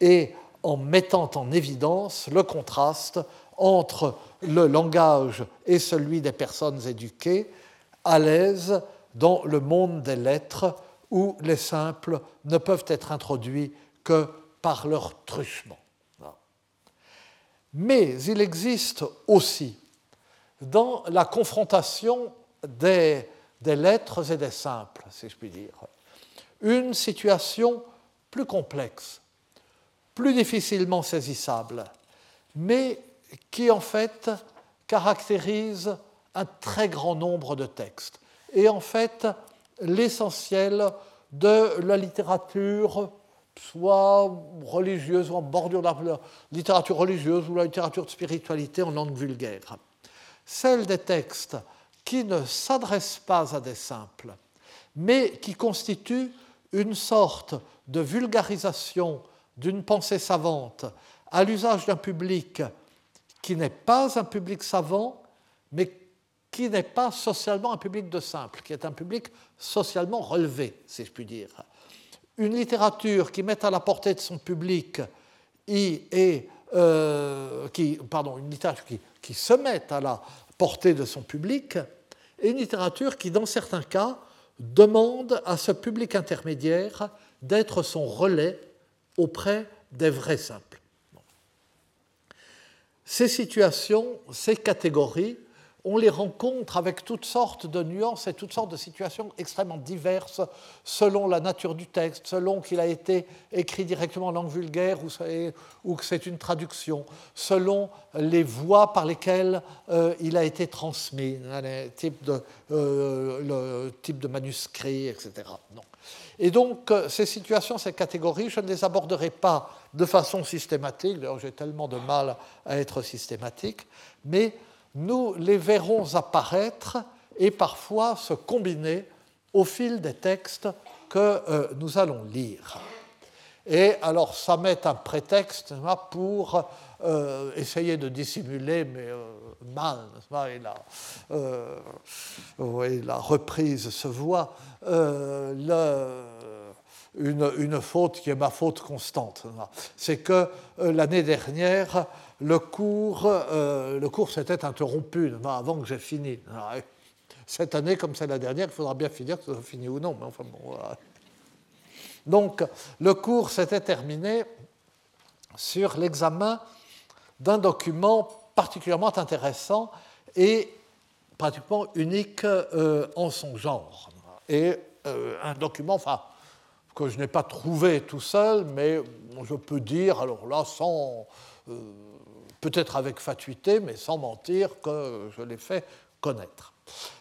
et en mettant en évidence le contraste entre le langage et celui des personnes éduquées, à l'aise dans le monde des lettres où les simples ne peuvent être introduits que par leur truchement. Mais il existe aussi dans la confrontation des, des lettres et des simples, si je puis dire, une situation plus complexe, plus difficilement saisissable, mais qui en fait caractérise un très grand nombre de textes et en fait l'essentiel de la littérature, soit religieuse ou en bordure de la littérature religieuse ou la littérature de spiritualité en langue vulgaire. Celle des textes qui ne s'adressent pas à des simples, mais qui constituent une sorte de vulgarisation d'une pensée savante à l'usage d'un public qui n'est pas un public savant, mais qui n'est pas socialement un public de simple, qui est un public socialement relevé, si je puis dire. Une littérature qui met à la portée de son public euh, se met à la portée de son public, et une littérature qui, dans certains cas, demande à ce public intermédiaire d'être son relais auprès des vrais simples. Ces situations, ces catégories on les rencontre avec toutes sortes de nuances et toutes sortes de situations extrêmement diverses selon la nature du texte, selon qu'il a été écrit directement en langue vulgaire ou, que c'est une traduction, selon les voies par lesquelles euh, il a été transmis, hein, euh, le type de manuscrit, etc. Et donc, euh, ces situations, ces catégories, je ne les aborderai pas de façon systématique, d'ailleurs j'ai tellement de mal à être systématique, mais nous les verrons apparaître et parfois se combiner au fil des textes que euh, nous allons lire. Et alors, ça met un prétexte pour euh, de dissimuler, mais euh, mal, et la, la, reprise se voit, le, une, faute qui est ma faute constante. C'est que l'année dernière, le cours, euh, le cours s'était interrompu avant que j'ai fini. cette année, comme c'est la dernière, il faudra bien finir, que ce soit fini ou non. Mais enfin, bon, Donc, le cours s'était terminé sur l'examen d'un document particulièrement intéressant et pratiquement unique euh, en son genre. Et euh, un document, enfin, que je n'ai pas trouvé tout seul, mais je peux dire, alors là, sans peut-être avec fatuité, mais sans mentir, que je l'ai fait connaître.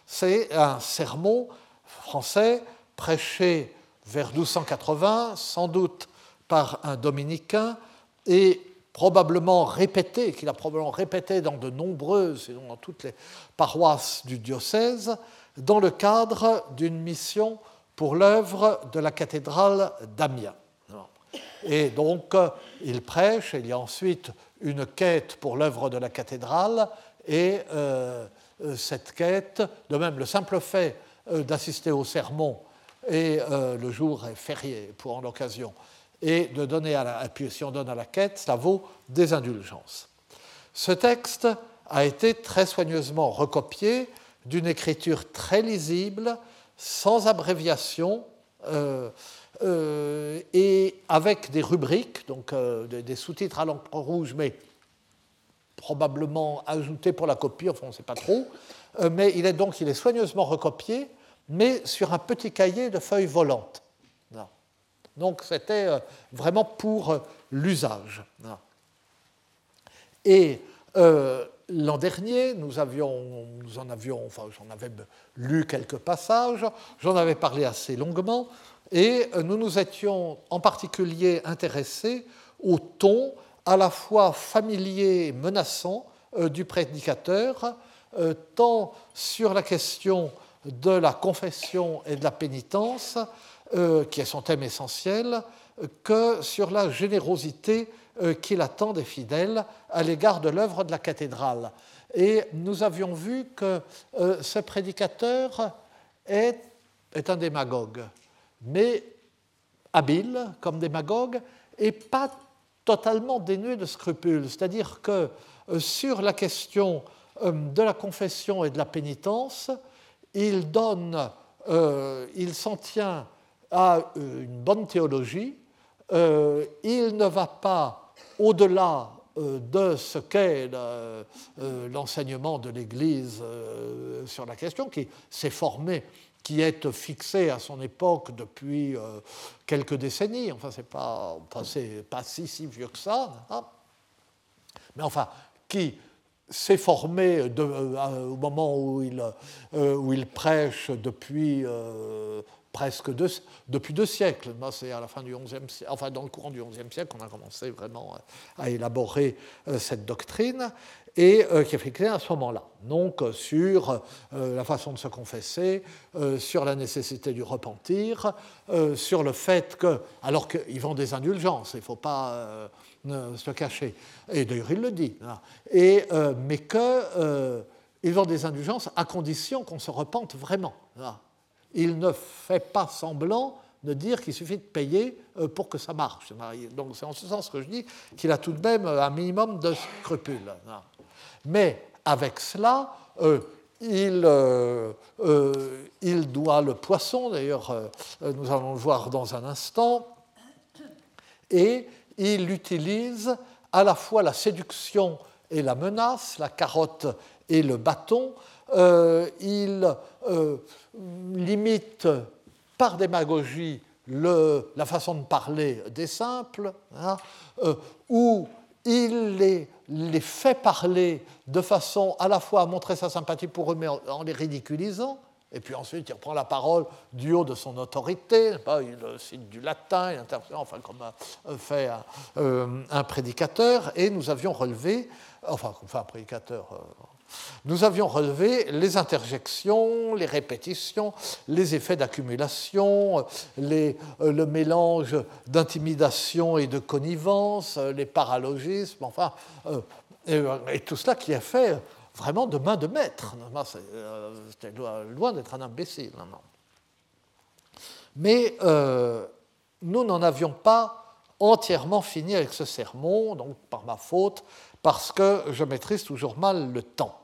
C'est un sermon français prêché vers 1280, sans doute par un dominicain, et probablement répété, qu'il a probablement répété dans de nombreuses, sinon dans toutes les paroisses du diocèse, dans le cadre d'une mission pour l'œuvre de la cathédrale d'Amiens. Et donc, il prêche, il y a ensuite une quête pour l'œuvre de la cathédrale, et euh, euh, cette quête, de même le simple fait euh, d'assister au sermon, et le jour est férié pour l'occasion, et de donner à si on donne à la quête, ça vaut des indulgences. Ce texte a été très soigneusement recopié d'une écriture très lisible, sans abréviation, euh, et avec des rubriques, donc euh, des, sous-titres à l'encre rouge, mais probablement ajoutés pour la copie, enfin on ne sait pas trop. Euh, mais il est donc il est soigneusement recopié, mais sur un petit cahier de feuilles volantes. Donc c'était vraiment pour l'usage. Et l'an dernier, nous, avions, nous en avions, enfin j'en avais lu quelques passages, j'en avais parlé assez longuement, et euh, nous nous étions en particulier intéressés au ton à la fois familier et menaçant euh, du prédicateur, euh, tant sur la question de la confession et de la pénitence, qui est son thème essentiel, que sur la générosité qu'il attend des fidèles à l'égard de l'œuvre de la cathédrale. Et nous avions vu que ce prédicateur est, un démagogue mais habile comme démagogue et pas totalement dénué de scrupules. C'est-à-dire que euh, sur la question euh, de la confession et de la pénitence, il donne, euh, il s'en tient à une bonne théologie, il ne va pas au-delà de ce qu'est l'enseignement de l'Église sur la question, qui s'est formé qui est fixé à son époque depuis euh, quelques décennies. Enfin, c'est pas, pas si, si vieux que ça. Hein. Mais enfin, qui s'est formé euh, au moment où il, euh, prêche depuis presque deux, depuis deux siècles. C'est à la fin du XIe enfin dans le courant du XIe siècle qu'on a commencé vraiment à élaborer cette doctrine et euh, qui est fixé à ce moment-là. Donc euh, sur euh, la façon de se confesser, sur la nécessité du repentir, sur le fait que, alors qu'ils vend des indulgences, il ne faut pas se cacher, et d'ailleurs il le dit, et, mais que ils ont des indulgences à condition qu'on se repente vraiment. Il ne fait pas semblant de dire qu'il suffit de payer euh, pour que ça marche. Donc c'est en ce sens que je dis qu'il a tout de même un minimum de scrupules. Mais avec cela, euh, il, euh, il, doit le poisson, d'ailleurs nous allons le voir dans un instant, et il utilise à la fois la séduction et la menace, la carotte et le bâton. il limite par démagogie la façon de parler des simples, hein, euh, où il les, fait parler de façon à la fois à montrer sa sympathie pour eux, mais en, les ridiculisant. Et puis ensuite, il reprend la parole du haut de son autorité, il cite du latin, il intervient, enfin, comme a fait un, euh, un prédicateur. Et nous avions relevé, enfin, enfin un prédicateur, euh, nous avions relevé les interjections, les répétitions, les effets d'accumulation, euh, le mélange d'intimidation et de connivence, euh, les paralogismes, enfin, euh, et, tout cela qui est fait vraiment de main de maître. C'était loin d'être un imbécile. Mais nous n'en avions pas entièrement fini avec ce sermon, donc par ma faute, parce que je maîtrise toujours mal le temps.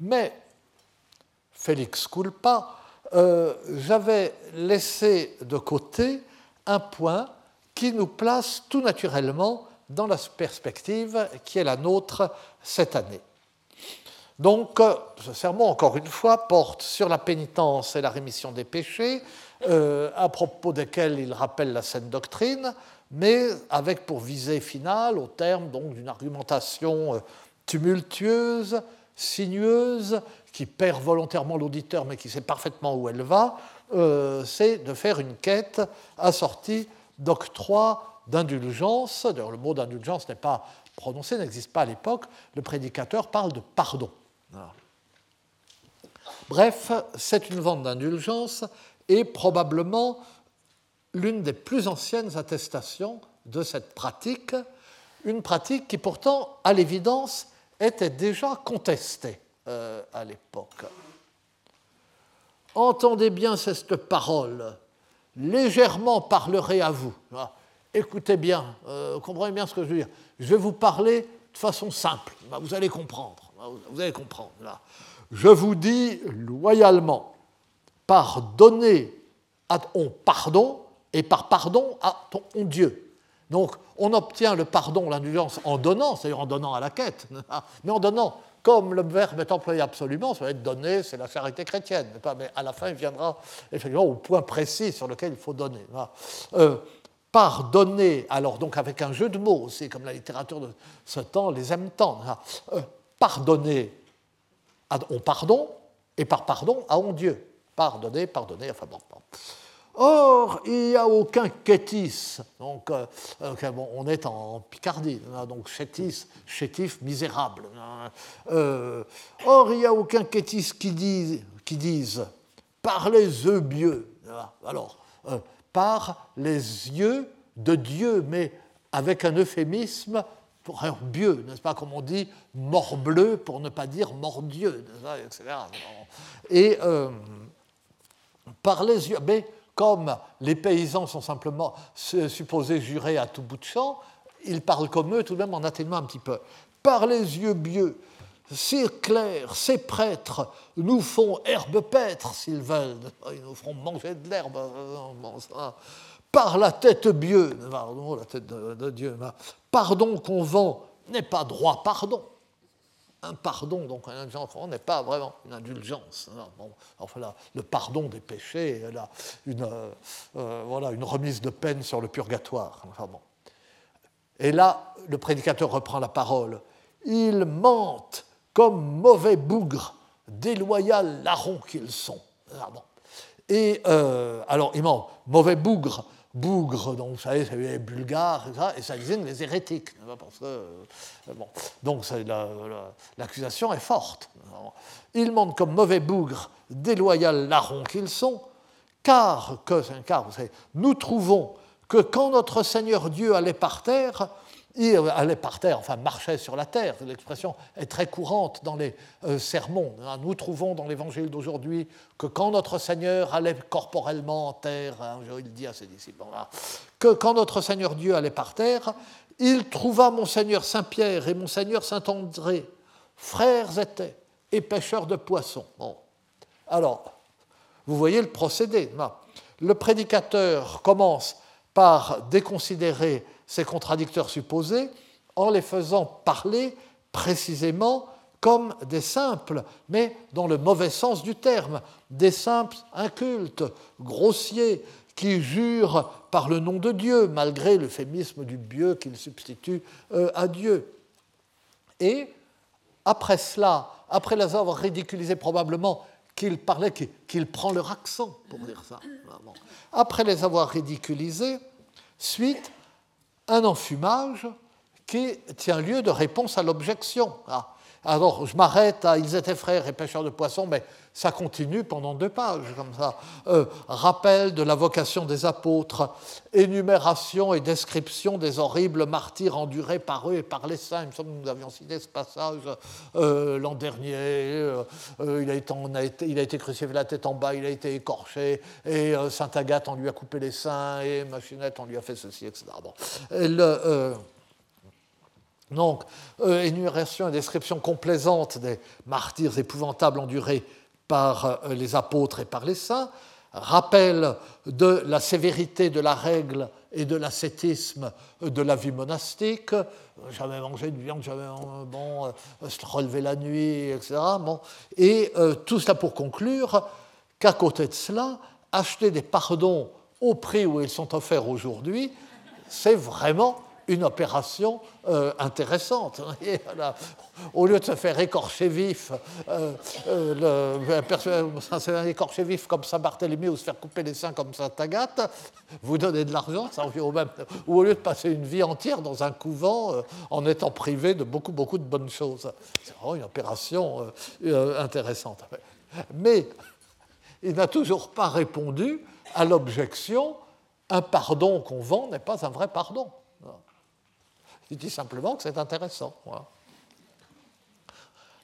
Mais, Félix Culpa, euh, j'avais laissé de côté un point qui nous place tout naturellement dans la perspective qui est la nôtre cette année. Donc, ce sermon, encore une fois, porte sur la pénitence et la rémission des péchés, euh, à propos desquels il rappelle la saine doctrine, mais avec pour visée finale, au terme d'une argumentation euh, tumultueuse, sinueuse, qui perd volontairement l'auditeur, mais qui sait parfaitement où elle va, euh, c'est de faire une quête assortie d'octroi d'indulgence. D'ailleurs, le mot d'indulgence n'est pas prononcé, n'existe pas à l'époque. Le prédicateur parle de pardon. Bref, c'est une vente d'indulgence et probablement l'une des plus anciennes attestations de cette pratique, une pratique qui pourtant, à l'évidence, était déjà contesté euh, à l'époque. Entendez bien cette parole, légèrement parlerai à vous. Ah, écoutez bien, euh, comprenez bien ce que je veux dire. Je vais vous parler de façon simple, vous allez comprendre. Bah, vous allez comprendre. Je vous dis loyalement, pardonnez à ton pardon et par pardon à ton Dieu. Donc, on obtient le pardon, l'indulgence en donnant, c'est-à-dire en donnant à la quête, mais en donnant, comme le verbe est employé absolument, ça va être donner, c'est la charité chrétienne, mais à la fin, il viendra effectivement au point précis sur lequel il faut donner. Euh, pardonner, alors donc avec un jeu de mots aussi, comme la littérature de ce temps les aime tant, pardonner on pardon, et par pardon à on Dieu. Pardonner, pardonner, enfin bon. Or, il n'y a aucun kétis. Donc, euh, on est en Picardie, hein, donc chétis, chétif, misérable. Hein. Euh, or, il n'y a aucun kétis qui dise, qui par les yeux bieux. Alors, euh, par les yeux de Dieu, mais avec un euphémisme pour un bieux, n'est-ce pas, comme on dit, morbleu pour ne pas dire mordieu, etc. Et par les yeux, mais comme les paysans sont simplement supposés jurer à tout bout de champ, ils parlent comme eux tout de même en atténuant un petit peu. Par les yeux bieux, ces clercs, ces prêtres nous font herbe paître s'ils veulent, ils nous feront manger de l'herbe. Par la tête bieux, la tête de Dieu, pardon qu'on vend n'est pas droit pardon un pardon, donc un indulgence n'est pas vraiment une indulgence. Hein. enfin, le pardon des péchés, une, euh, euh, voilà, une remise de peine sur le purgatoire. Enfin. Et là, le prédicateur reprend la parole. Ils mentent comme mauvais bougres, déloyaux larrons qu'ils sont. Et euh, alors, ils mentent, mauvais bougres, bougre, donc vous savez, les bulgares, et ça, et ça désigne les hérétiques. Parce que, euh, bon, donc l'accusation est forte. Ils montrent comme mauvais bougres, déloyaux larrons qu'ils sont, car, que, car vous savez, nous trouvons que quand notre Seigneur Dieu allait par terre, il allait par terre, enfin marchait sur la terre. L'expression est très courante dans les euh, sermons. Nous trouvons dans l'évangile d'aujourd'hui que quand notre Seigneur allait corporellement en terre, hein, il dit à ses disciples, que quand notre Seigneur Dieu allait par terre, il trouva mon Seigneur Saint-Pierre et mon Seigneur Saint-André, frères étaient et pêcheurs de poissons. Alors, vous voyez le procédé. Le prédicateur commence par déconsidérer ces contradicteurs supposés en les faisant parler précisément comme des simples, mais dans le mauvais sens du terme, des simples incultes, grossiers, qui jurent par le nom de Dieu, malgré l'euphémisme du Dieu qu'ils substituent euh, à Dieu. Et après cela, après les avoir ridiculisés probablement, qu'il parlait, qu'il prend leur accent pour dire ça. Après les avoir ridiculisés, suite un enfumage qui tient lieu de réponse à l'objection. Ah, alors, je m'arrête à Ils étaient frères et pêcheurs de poissons, mais ça continue pendant deux pages, comme ça. Euh, rappel de la vocation des apôtres, énumération et description des horribles martyrs endurés par eux et par les saints. Il me semble que nous avions cité ce passage euh, l'an dernier. Euh, il, a été, crucifié la tête en bas, il a été écorché, et Saint Agathe, on lui a coupé les seins, et Machinette, on lui a fait ceci, etc. Bon. Donc, euh, énumération et description complaisante des martyrs épouvantables endurés par euh, les apôtres et par les saints, rappel de la sévérité de la règle et de l'ascétisme de la vie monastique, jamais mangé de viande, jamais bon, euh, se relever la nuit, etc. Bon. Et tout cela pour conclure qu'à côté de cela, acheter des pardons au prix où ils sont offerts aujourd'hui, c'est vraiment une opération euh, intéressante. Au lieu de se faire écorcher vif, euh, euh, écorcher vif comme Saint-Barthélemy ou se faire couper les seins comme Saint-Agathe, vous donnez de l'argent, ça revient au même. Ou au lieu de passer une vie entière dans un couvent euh, en étant privé de beaucoup, beaucoup de bonnes choses. C'est vraiment une opération intéressante. Mais il n'a toujours pas répondu à l'objection un pardon qu'on vend n'est pas un vrai pardon. Il dit simplement que c'est intéressant.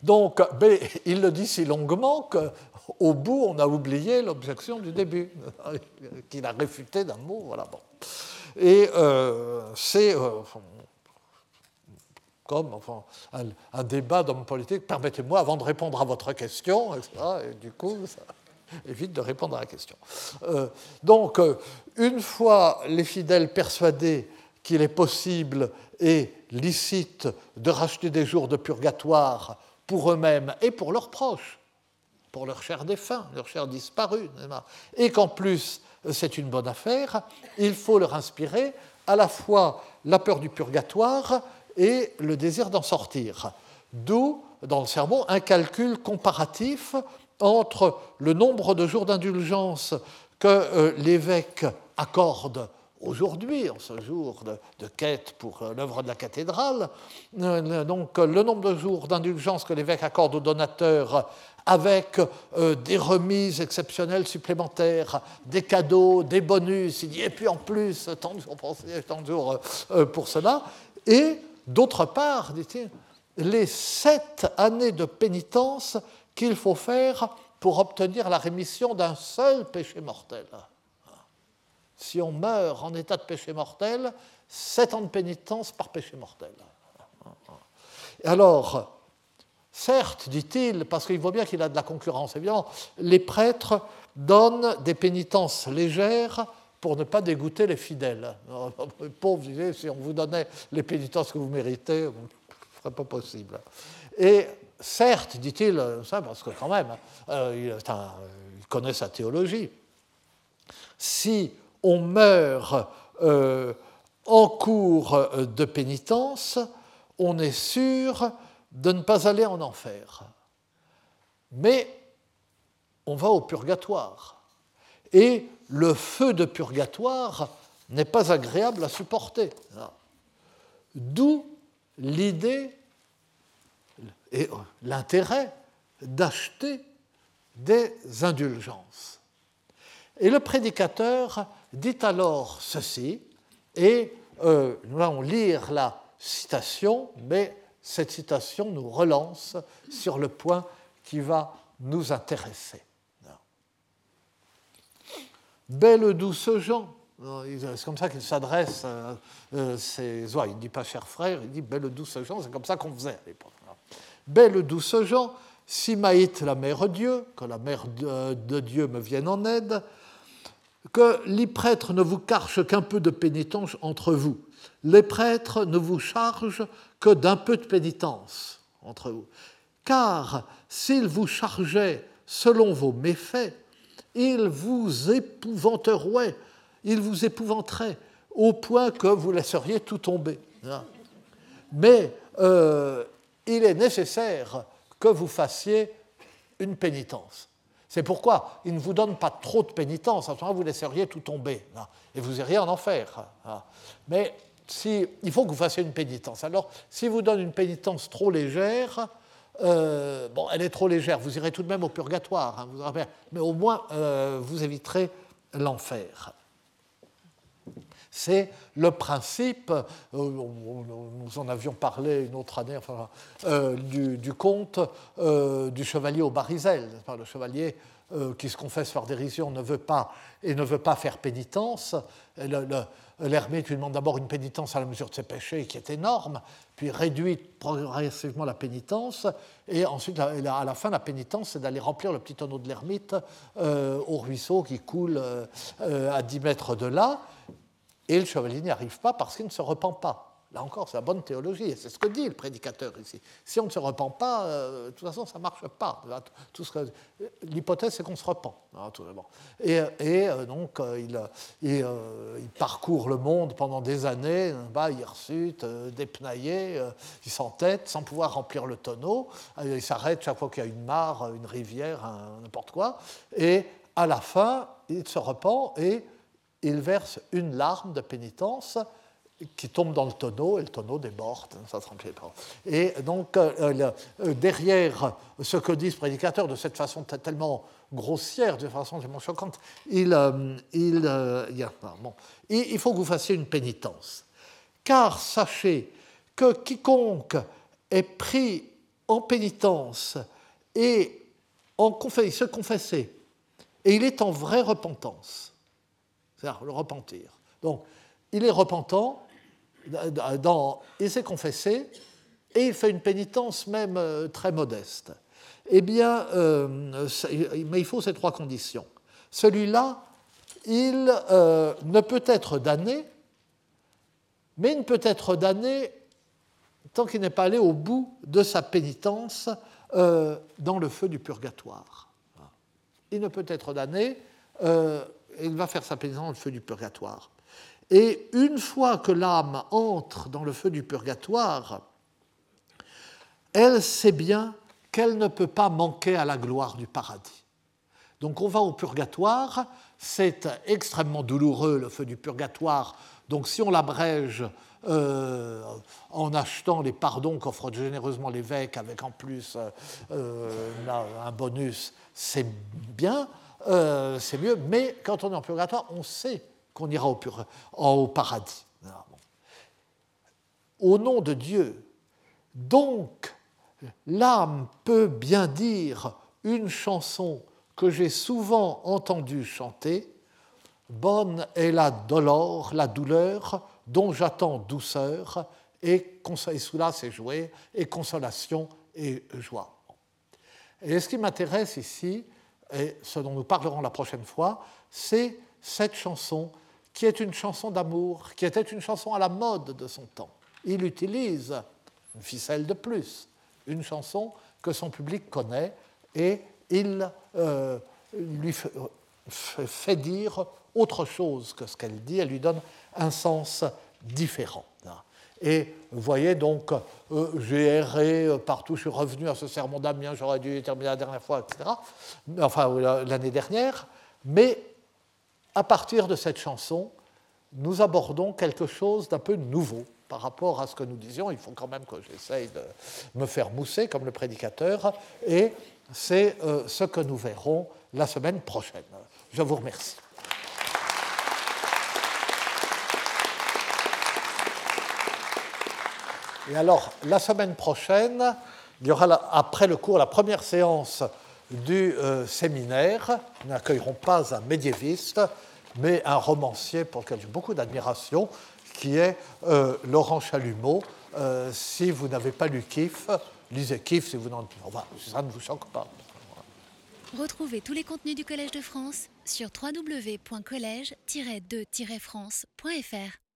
Donc, il le dit si longuement qu'au bout, on a oublié l'objection du début, qu'il a réfuté d'un mot. Voilà, bon. Et euh, c'est euh, comme enfin, un, débat d'homme politique. Permettez-moi, avant de répondre à votre question, et du coup, ça évite de répondre à la question. Euh, donc, une fois les fidèles persuadés qu'il est possible et licite de racheter des jours de purgatoire pour eux-mêmes et pour leurs proches, pour leurs chers défunts, leurs chers disparus, et qu'en plus c'est une bonne affaire, il faut leur inspirer à la fois la peur du purgatoire et le désir d'en sortir. D'où, dans le sermon, un calcul comparatif entre le nombre de jours d'indulgence que euh, l'évêque accorde aujourd'hui, en ce jour de, quête pour euh, l'œuvre de la cathédrale. Euh, donc, le nombre de jours d'indulgence que l'évêque accorde aux donateurs avec euh, des remises exceptionnelles supplémentaires, des cadeaux, des bonus, il dit, et puis en plus, tant de jours, jours pour cela. Et d'autre part, dit-il, les sept années de pénitence qu'il faut faire pour obtenir la rémission d'un seul péché mortel si on meurt en état de péché mortel, sept ans de pénitence par péché mortel. Alors, certes, dit-il, parce qu'il voit bien qu'il a de la concurrence, évidemment, les prêtres donnent des pénitences légères pour ne pas dégoûter les fidèles. Pauvres, si on vous donnait les pénitences que vous méritez, ce ne serait pas possible. Et certes, dit-il, parce que quand même, euh, il connaît sa théologie, si on meurt euh, en cours de pénitence, on est sûr de ne pas aller en enfer. Mais on va au purgatoire. Et le feu de purgatoire n'est pas agréable à supporter. D'où l'idée et l'intérêt d'acheter des indulgences. Et le prédicateur dit alors ceci, et euh, nous allons lire la citation, mais cette citation nous relance sur le point qui va nous intéresser. Belle douce gens, c'est comme ça qu'il s'adresse, euh, euh, il ne dit pas cher frère, il dit belle douce gens, c'est comme ça qu'on faisait à l'époque. Belle douce gens, si Maït la mère Dieu, que la mère de, Dieu me vienne en aide, que les prêtres ne vous carchent qu'un peu de pénitence entre vous. Les prêtres ne vous chargent que d'un peu de pénitence entre vous. Car s'ils vous chargeaient selon vos méfaits, ils vous épouvanteraient, ils vous épouvanteraient au point que vous laisseriez tout tomber. Mais euh, il est nécessaire que vous fassiez une pénitence. C'est pourquoi il ne vous donne pas trop de pénitence, à ce moment vous laisseriez tout tomber, et vous iriez en enfer. Mais si, il faut que vous fassiez une pénitence. Alors, si vous donne une pénitence trop légère, euh, bon, elle est trop légère, vous irez tout de même au purgatoire, hein, mais au moins euh, vous éviterez l'enfer. C'est le principe, euh, nous en avions parlé une autre année, enfin, du, conte du chevalier au barizel. Le chevalier qui se confesse par dérision ne veut pas et ne veut pas faire pénitence. L'ermite lui demande d'abord une pénitence à la mesure de ses péchés, qui est énorme, puis réduit progressivement la pénitence, et ensuite, à la fin, la pénitence, c'est d'aller remplir le petit tonneau de l'ermite euh, au ruisseau qui coule euh, à 10 mètres de là, et le chevalier n'y arrive pas parce qu'il ne se repent pas. Là encore, c'est la bonne théologie, c'est ce que dit le prédicateur ici. Si on ne se repent pas, euh, de toute façon, ça ne marche pas. L'hypothèse, c'est qu'on se repent. Hein, et, euh, donc, euh, il, il, parcourt le monde pendant des années, bah, hirsute, dépnaillé, il s'entête sans pouvoir remplir le tonneau. il s'arrête chaque fois qu'il y a une mare, une rivière, n'importe quoi. Et à la fin, il se repent et il verse une larme de pénitence qui tombe dans le tonneau et le tonneau déborde, ça pas. Et donc, euh, euh, derrière ce que dit ce prédicateur de cette façon tellement grossière, de façon tellement choquante, il, euh, il, bon, il, faut que vous fassiez une pénitence. Car sachez que quiconque est pris en pénitence et en se confesser, et il est en vraie repentance, c'est-à-dire le repentir. Donc, il est repentant, dans, il s'est confessé et il fait une pénitence même euh, très modeste. Eh bien, euh, mais il faut ces trois conditions. Celui-là, il euh, ne peut être damné, mais il ne peut être damné tant qu'il n'est pas allé au bout de sa pénitence dans le feu du purgatoire. Il ne peut être damné, il va faire sa pénitence dans le feu du purgatoire. Et une fois que l'âme entre dans le feu du purgatoire, elle sait bien qu'elle ne peut pas manquer à la gloire du paradis. Donc on va au purgatoire, c'est extrêmement douloureux le feu du purgatoire, donc si on l'abrège euh, en achetant les pardons qu'offre généreusement l'évêque avec en plus euh, un bonus, c'est bien, euh, c'est mieux, mais quand on est en purgatoire, on sait qu'on ira au, paradis. Au nom de Dieu, donc l'âme peut bien dire une chanson que j'ai souvent entendue chanter, Bonne est la douleur, la douleur dont j'attends douceur, et, et cela c'est jouer, et consolation et joie. Et ce qui m'intéresse ici, et ce dont nous parlerons la prochaine fois, c'est cette chanson qui est une chanson d'amour, qui était une chanson à la mode de son temps. Il utilise une ficelle de plus, une chanson que son public connaît, et il euh, lui fait dire autre chose que ce qu'elle dit, elle lui donne un sens différent. Et vous voyez donc, euh, j'ai erré partout, je suis revenu à ce sermon d'Amiens, j'aurais dû terminer la dernière fois, etc. Enfin, l'année dernière. Mais à partir de cette chanson, nous abordons quelque chose d'un peu nouveau par rapport à ce que nous disions. Il faut quand même que j'essaye de me faire mousser comme le prédicateur, et c'est euh, ce que nous verrons la semaine prochaine. Je vous remercie. Et alors, la semaine prochaine, il y aura, après le cours, la première séance du euh, séminaire. Nous n'accueillerons pas un médiéviste, mais un romancier pour lequel j'ai beaucoup d'admiration, qui est euh, Laurent Chalumeau. Euh, si vous n'avez pas lu Kif, lisez Kif si vous n'en enfin, ça ne vous choque pas. Retrouvez tous les contenus du Collège de France sur www.colège-2-france.fr.